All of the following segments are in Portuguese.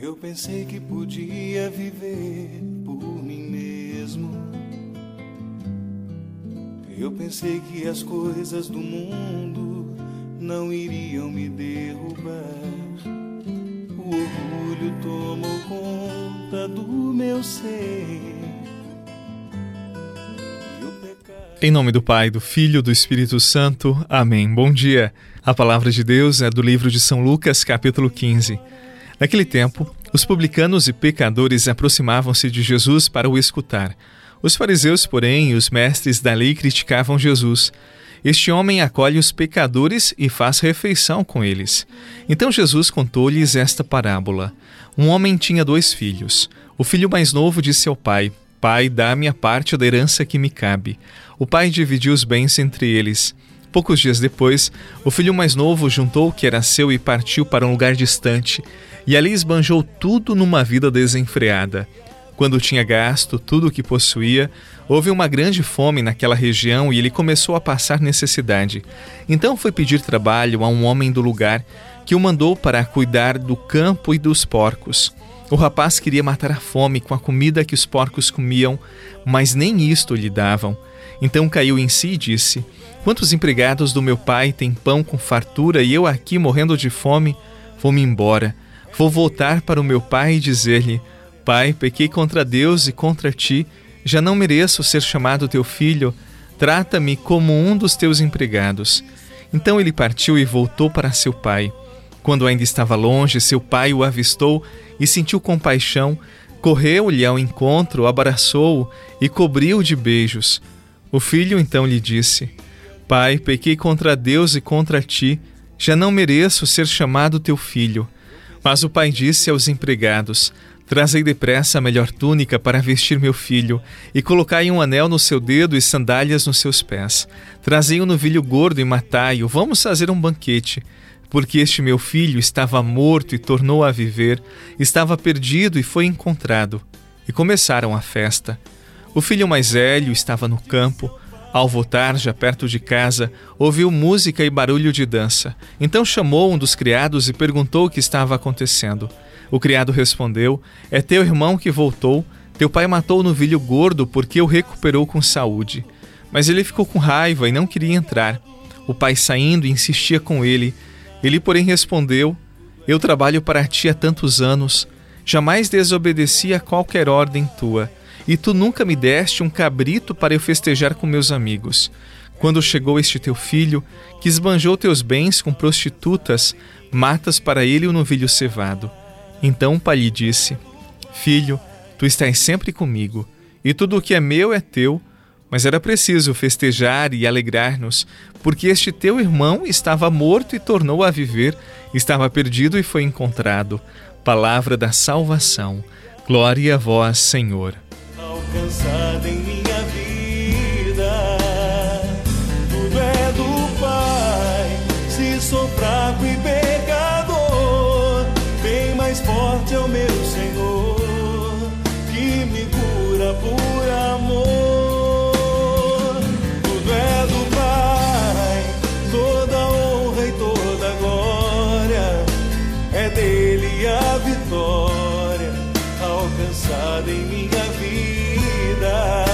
Eu pensei que podia viver por mim mesmo. Eu pensei que as coisas do mundo não iriam me derrubar. O orgulho tomou conta do meu ser. Em nome do Pai, do Filho e do Espírito Santo. Amém. Bom dia. A palavra de Deus é do livro de São Lucas, capítulo 15. Naquele tempo, os publicanos e pecadores aproximavam-se de Jesus para o escutar. Os fariseus, porém, e os mestres da lei criticavam Jesus. Este homem acolhe os pecadores e faz refeição com eles. Então Jesus contou-lhes esta parábola. Um homem tinha dois filhos. O filho mais novo disse ao pai: Pai, dá-me a parte da herança que me cabe. O pai dividiu os bens entre eles. Poucos dias depois, o filho mais novo juntou o que era seu e partiu para um lugar distante, e ali esbanjou tudo numa vida desenfreada. Quando tinha gasto tudo o que possuía, houve uma grande fome naquela região e ele começou a passar necessidade. Então foi pedir trabalho a um homem do lugar, que o mandou para cuidar do campo e dos porcos. O rapaz queria matar a fome com a comida que os porcos comiam, mas nem isto lhe davam. Então caiu em si e disse: Quantos empregados do meu pai têm pão com fartura e eu aqui morrendo de fome? Vou-me embora. Vou voltar para o meu pai e dizer-lhe: Pai, pequei contra Deus e contra ti. Já não mereço ser chamado teu filho. Trata-me como um dos teus empregados. Então ele partiu e voltou para seu pai. Quando ainda estava longe, seu pai o avistou e sentiu compaixão. Correu-lhe ao encontro, abraçou-o e cobriu-o de beijos. O filho então lhe disse: Pai, pequei contra Deus e contra ti, já não mereço ser chamado teu filho. Mas o pai disse aos empregados: Trazei depressa a melhor túnica para vestir meu filho, e colocai um anel no seu dedo e sandálias nos seus pés. Trazei um novilho gordo e matai-o, vamos fazer um banquete. Porque este meu filho estava morto e tornou a viver, estava perdido e foi encontrado. E começaram a festa. O filho mais velho estava no campo. Ao voltar, já perto de casa, ouviu música e barulho de dança. Então chamou um dos criados e perguntou o que estava acontecendo. O criado respondeu: É teu irmão que voltou. Teu pai matou o novilho gordo porque o recuperou com saúde. Mas ele ficou com raiva e não queria entrar. O pai saindo insistia com ele. Ele, porém, respondeu: Eu trabalho para ti há tantos anos. Jamais desobedeci a qualquer ordem tua e tu nunca me deste um cabrito para eu festejar com meus amigos. Quando chegou este teu filho, que esbanjou teus bens com prostitutas, matas para ele o novilho cevado. Então o pai lhe disse: Filho, tu estás sempre comigo, e tudo o que é meu é teu. Mas era preciso festejar e alegrar-nos, porque este teu irmão estava morto e tornou a viver, estava perdido e foi encontrado. Palavra da salvação. Glória a vós, Senhor alcançada em é dele a vitória alcançada em minha vida.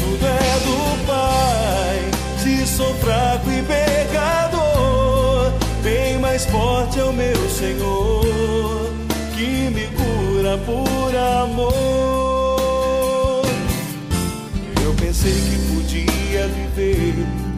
Tudo é do Pai. Se sou fraco e pecador, bem mais forte é o meu Senhor, que me cura por amor. Eu pensei que podia viver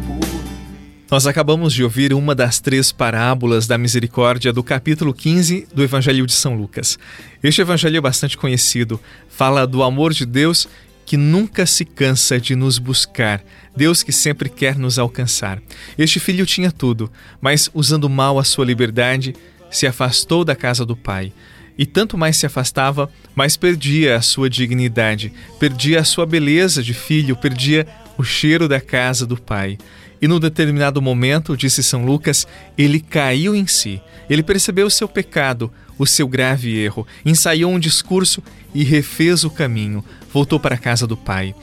nós acabamos de ouvir uma das três parábolas da misericórdia do capítulo 15 do Evangelho de São Lucas. Este evangelho é bastante conhecido, fala do amor de Deus que nunca se cansa de nos buscar, Deus que sempre quer nos alcançar. Este filho tinha tudo, mas usando mal a sua liberdade, se afastou da casa do pai. E tanto mais se afastava, mais perdia a sua dignidade, perdia a sua beleza de filho, perdia o cheiro da casa do pai. E num determinado momento, disse São Lucas, ele caiu em si. Ele percebeu o seu pecado, o seu grave erro, ensaiou um discurso e refez o caminho, voltou para a casa do Pai.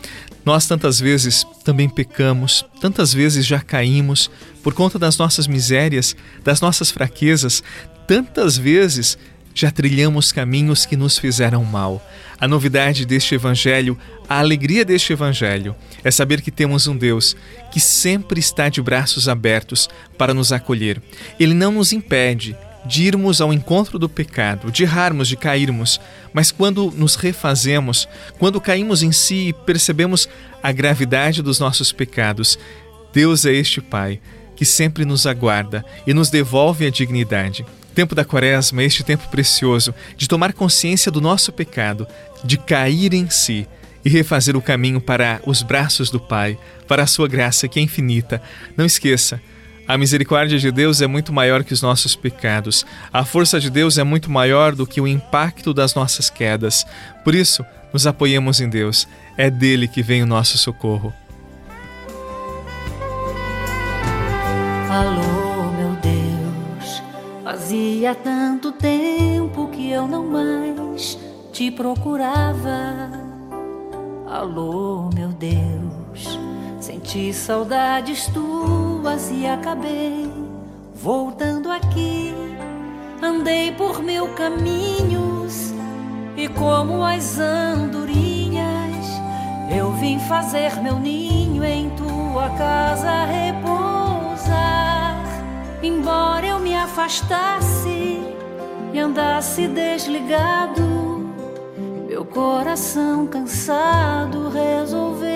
Nós tantas vezes também pecamos, tantas vezes já caímos por conta das nossas misérias, das nossas fraquezas, tantas vezes já trilhamos caminhos que nos fizeram mal. A novidade deste Evangelho, a alegria deste Evangelho, é saber que temos um Deus que sempre está de braços abertos para nos acolher. Ele não nos impede de irmos ao encontro do pecado, de errarmos, de cairmos, mas quando nos refazemos, quando caímos em si e percebemos a gravidade dos nossos pecados, Deus é este Pai que sempre nos aguarda e nos devolve a dignidade. Tempo da Quaresma este tempo precioso de tomar consciência do nosso pecado, de cair em si e refazer o caminho para os braços do Pai, para a sua graça que é infinita. Não esqueça, a misericórdia de Deus é muito maior que os nossos pecados. A força de Deus é muito maior do que o impacto das nossas quedas. Por isso, nos apoiemos em Deus. É dele que vem o nosso socorro. Alô, fazia tanto tempo que eu não mais te procurava. Alô, meu Deus, senti saudades tuas e acabei voltando aqui. Andei por mil caminhos e como as andorinhas, eu vim fazer meu ninho em tua casa repouso embora eu me afastasse e andasse desligado, meu coração cansado resolveu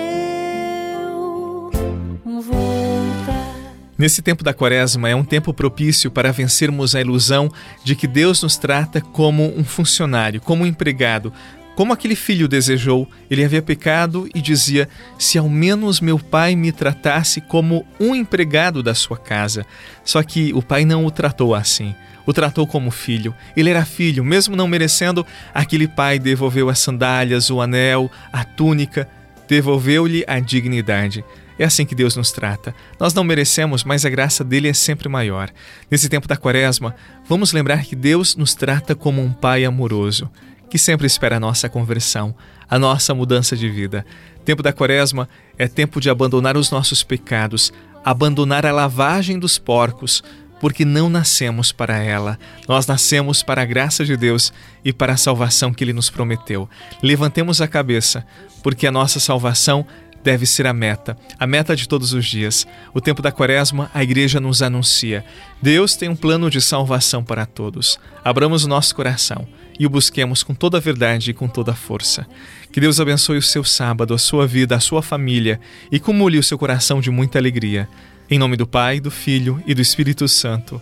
voltar. Nesse tempo da quaresma é um tempo propício para vencermos a ilusão de que Deus nos trata como um funcionário, como um empregado, como aquele filho desejou, ele havia pecado e dizia: Se ao menos meu pai me tratasse como um empregado da sua casa. Só que o pai não o tratou assim. O tratou como filho. Ele era filho, mesmo não merecendo, aquele pai devolveu as sandálias, o anel, a túnica, devolveu-lhe a dignidade. É assim que Deus nos trata. Nós não merecemos, mas a graça dele é sempre maior. Nesse tempo da quaresma, vamos lembrar que Deus nos trata como um pai amoroso que sempre espera a nossa conversão, a nossa mudança de vida. Tempo da Quaresma é tempo de abandonar os nossos pecados, abandonar a lavagem dos porcos, porque não nascemos para ela. Nós nascemos para a graça de Deus e para a salvação que ele nos prometeu. Levantemos a cabeça, porque a nossa salvação deve ser a meta, a meta de todos os dias. O tempo da quaresma, a igreja nos anuncia: Deus tem um plano de salvação para todos. Abramos o nosso coração e o busquemos com toda a verdade e com toda a força. Que Deus abençoe o seu sábado, a sua vida, a sua família e cumule o seu coração de muita alegria. Em nome do Pai, do Filho e do Espírito Santo.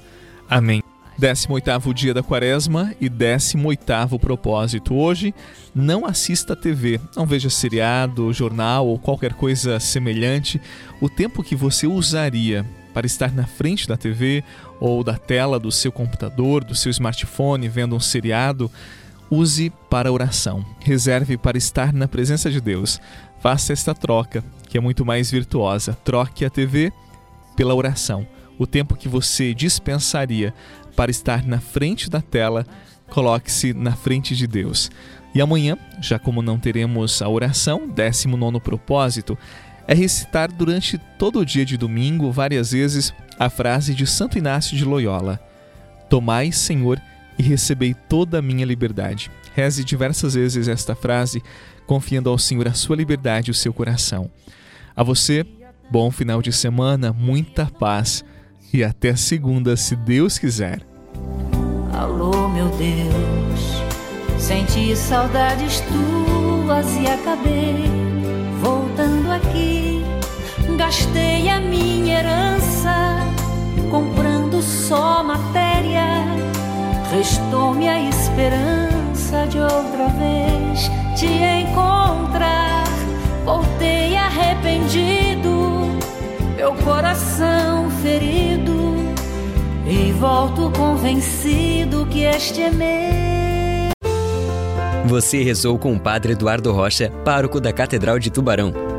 Amém. 18º dia da quaresma e 18º propósito. Hoje, não assista TV, não veja seriado, jornal ou qualquer coisa semelhante. O tempo que você usaria para estar na frente da TV ou da tela do seu computador, do seu smartphone, vendo um seriado, use para oração. Reserve para estar na presença de Deus. Faça esta troca, que é muito mais virtuosa. Troque a TV pela oração. O tempo que você dispensaria para estar na frente da tela, coloque-se na frente de Deus. E amanhã, já como não teremos a oração, 19 propósito, é recitar durante todo o dia de domingo, várias vezes, a frase de Santo Inácio de Loyola: Tomai, Senhor, e recebei toda a minha liberdade. Reze diversas vezes esta frase, confiando ao Senhor a sua liberdade e o seu coração. A você, bom final de semana, muita paz e até segunda, se Deus quiser. Alô, meu Deus, senti saudades tuas e acabei. Gastei a minha herança comprando só matéria. Restou-me a esperança de outra vez te encontrar. Voltei arrependido, meu coração ferido e volto convencido que este é meu. Você rezou com o Padre Eduardo Rocha, pároco da Catedral de Tubarão.